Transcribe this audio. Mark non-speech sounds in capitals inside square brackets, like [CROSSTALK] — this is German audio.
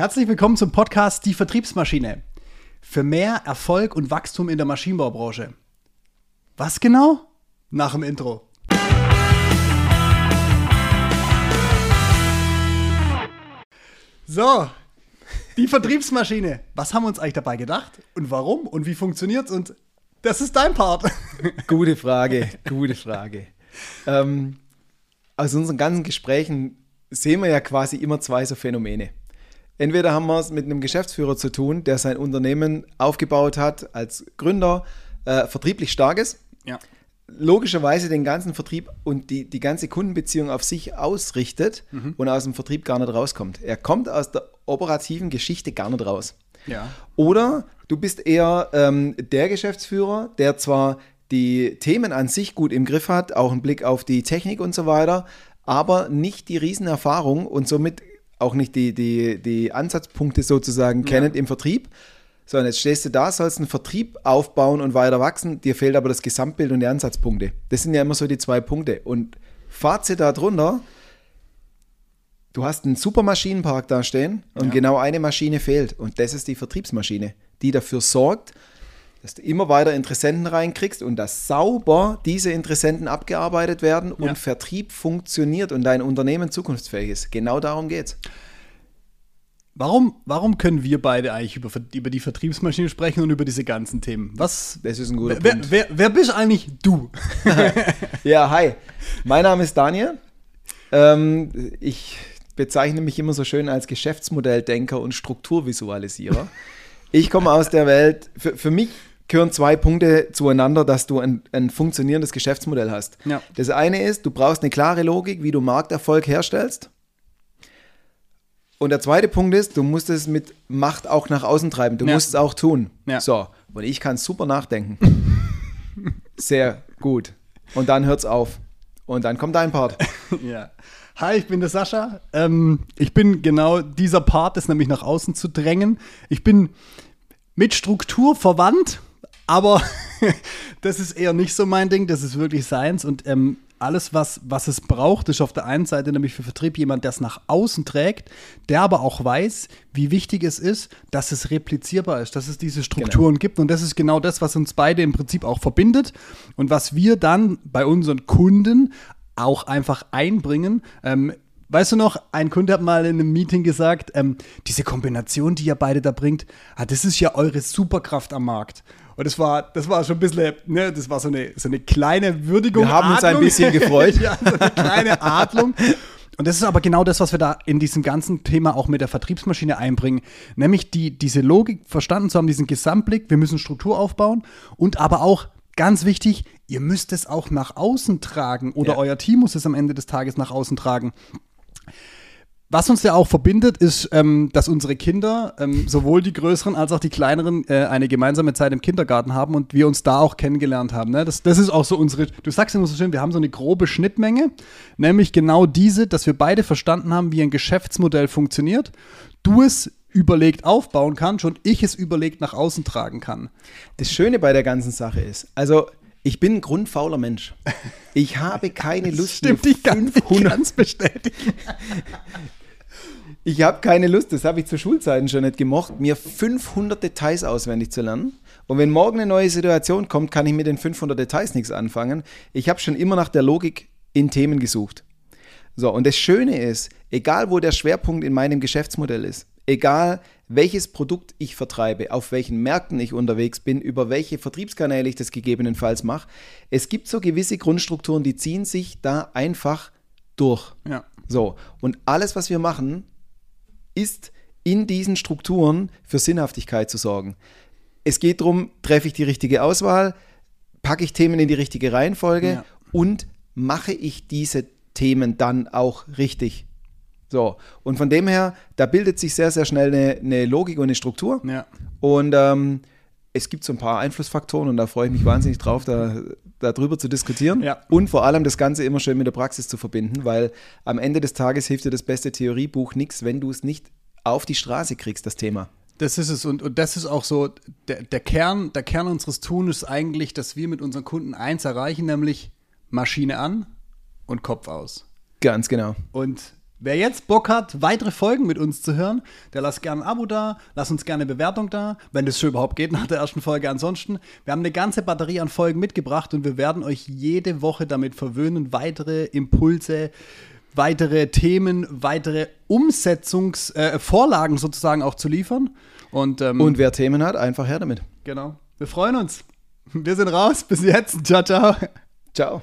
Herzlich willkommen zum Podcast Die Vertriebsmaschine. Für mehr Erfolg und Wachstum in der Maschinenbaubranche. Was genau? Nach dem Intro. So, die Vertriebsmaschine. Was haben wir uns eigentlich dabei gedacht? Und warum? Und wie funktioniert's? Und das ist dein Part. [LAUGHS] Gute Frage, gute Frage. Ähm, aus unseren ganzen Gesprächen sehen wir ja quasi immer zwei so Phänomene. Entweder haben wir es mit einem Geschäftsführer zu tun, der sein Unternehmen aufgebaut hat als Gründer, äh, vertrieblich stark ist, Ja. logischerweise den ganzen Vertrieb und die, die ganze Kundenbeziehung auf sich ausrichtet und aus dem Vertrieb gar nicht rauskommt. Er kommt aus der operativen Geschichte gar nicht raus. Ja. Oder du bist eher ähm, der Geschäftsführer, der zwar die Themen an sich gut im Griff hat, auch einen Blick auf die Technik und so weiter, aber nicht die Riesenerfahrung und somit auch nicht die, die, die Ansatzpunkte sozusagen kennt im Vertrieb. So, und jetzt stehst du da, sollst einen Vertrieb aufbauen und weiter wachsen, dir fehlt aber das Gesamtbild und die Ansatzpunkte. Das sind ja immer so die zwei Punkte. Und Fazit darunter, du hast einen super Maschinenpark da stehen und Ja. genau eine Maschine fehlt. Und das ist die Vertriebsmaschine, die dafür sorgt, dass du immer weiter Interessenten reinkriegst und dass sauber diese Interessenten abgearbeitet werden und Ja. Vertrieb funktioniert und dein Unternehmen zukunftsfähig ist. Genau darum geht's. Warum, warum können wir beide eigentlich über, über die Vertriebsmaschine sprechen und über diese ganzen Themen? Was? Das ist ein guter Wer, Punkt. wer, wer bist eigentlich du? [LAUGHS] [LAUGHS] Ja, hi. Mein Name ist Daniel. Ähm, ich bezeichne mich immer so schön als Geschäftsmodelldenker und Strukturvisualisierer. Ich komme aus der Welt, für, für mich gehören zwei Punkte zueinander, dass du ein, ein funktionierendes Geschäftsmodell hast. Ja. Das eine ist, du brauchst eine klare Logik, wie du Markterfolg herstellst. Und der zweite Punkt ist, du musst es mit Macht auch nach außen treiben. Du Ja. musst es auch tun. Ja. So, und ich kann super nachdenken. [LAUGHS] Sehr gut. Und dann hört's auf. Und dann kommt dein Part. [LAUGHS] Ja. Hi, ich bin der Sascha. Ähm, ich bin genau dieser Part, das nämlich nach außen zu drängen. Ich bin mit Struktur verwandt, aber [LAUGHS] das ist eher nicht so mein Ding. Das ist wirklich seins. Und ähm, alles, was, was es braucht, ist auf der einen Seite nämlich für Vertrieb jemand, der es nach außen trägt, der aber auch weiß, wie wichtig es ist, dass es replizierbar ist, dass es diese Strukturen gibt. Und das ist genau das, was uns beide im Prinzip auch verbindet und was wir dann bei unseren Kunden auch einfach einbringen. Ähm, weißt du noch, ein Kunde hat mal in einem Meeting gesagt, ähm, diese Kombination, die ihr beide da bringt, ah, das ist ja eure Superkraft am Markt. Und das war, das war schon ein bisschen, ne, das war so eine, so eine kleine Würdigung. Wir haben uns ein Adlung. bisschen [LAUGHS] gefreut. ja, so eine kleine Adlung. Und das ist aber genau das, was wir da in diesem ganzen Thema auch mit der Vertriebsmaschine einbringen. Nämlich die, diese Logik verstanden zu haben, diesen Gesamtblick, wir müssen Struktur aufbauen und aber auch ganz wichtig, ihr müsst es auch nach außen tragen oder Ja. euer Team muss es am Ende des Tages nach außen tragen. Was uns ja auch verbindet, ist, ähm, dass unsere Kinder, ähm, sowohl die größeren als auch die kleineren, äh, eine gemeinsame Zeit im Kindergarten haben und wir uns da auch kennengelernt haben. Ne? Das, das ist auch so unsere, du sagst immer so schön, wir haben so eine grobe Schnittmenge, nämlich genau diese, dass wir beide verstanden haben, wie ein Geschäftsmodell funktioniert. Du es überlegt aufbauen kannst und ich es überlegt nach außen tragen kann. Das Schöne bei der ganzen Sache ist, also ich bin ein grundfauler Mensch. Ich habe keine Lust, Stimmt, ich kann ich 500 kann's bestätigen. Ich habe keine Lust, das habe ich zu Schulzeiten schon nicht gemocht, mir 500 Details auswendig zu lernen. Und wenn morgen eine neue Situation kommt, kann ich mit den 500 Details nichts anfangen. Ich habe schon immer nach der Logik in Themen gesucht. So, und das Schöne ist, egal wo der Schwerpunkt in meinem Geschäftsmodell ist, egal welches Produkt ich vertreibe, auf welchen Märkten ich unterwegs bin, über welche Vertriebskanäle ich das gegebenenfalls mache, es gibt so gewisse Grundstrukturen, die ziehen sich da einfach durch. Ja. So, und alles, was wir machen, ist in diesen Strukturen für Sinnhaftigkeit zu sorgen. Es geht darum, treffe ich die richtige Auswahl, packe ich Themen in die richtige Reihenfolge Ja. und mache ich diese Themen dann auch richtig. So, und von dem her, da bildet sich sehr, sehr schnell eine, eine Logik und eine Struktur. Ja. Und ähm, es gibt so ein paar Einflussfaktoren und da freue ich mich wahnsinnig drauf, da, darüber zu diskutieren. Ja. Und vor allem das Ganze immer schön mit der Praxis zu verbinden, weil am Ende des Tages hilft dir das beste Theoriebuch nichts, wenn du es nicht auf die Straße kriegst, das Thema. Das ist es. Und, und das ist auch so, der, der, Kern, der Kern unseres Tuns ist eigentlich, dass wir mit unseren Kunden eins erreichen, nämlich Maschine an und Kopf aus. Ganz genau. Und Wer jetzt Bock hat, weitere Folgen mit uns zu hören, der lasst gerne ein Abo da, lasst uns gerne eine Bewertung da, wenn das schon überhaupt geht nach der ersten Folge. Ansonsten, wir haben eine ganze Batterie an Folgen mitgebracht und wir werden euch jede Woche damit verwöhnen, weitere Impulse, weitere Themen, weitere Umsetzungsvorlagen äh, sozusagen auch zu liefern. Und, ähm, Und wer Themen hat, einfach her damit. genau. Wir freuen uns. Wir sind raus. Bis jetzt. Ciao, ciao. Ciao.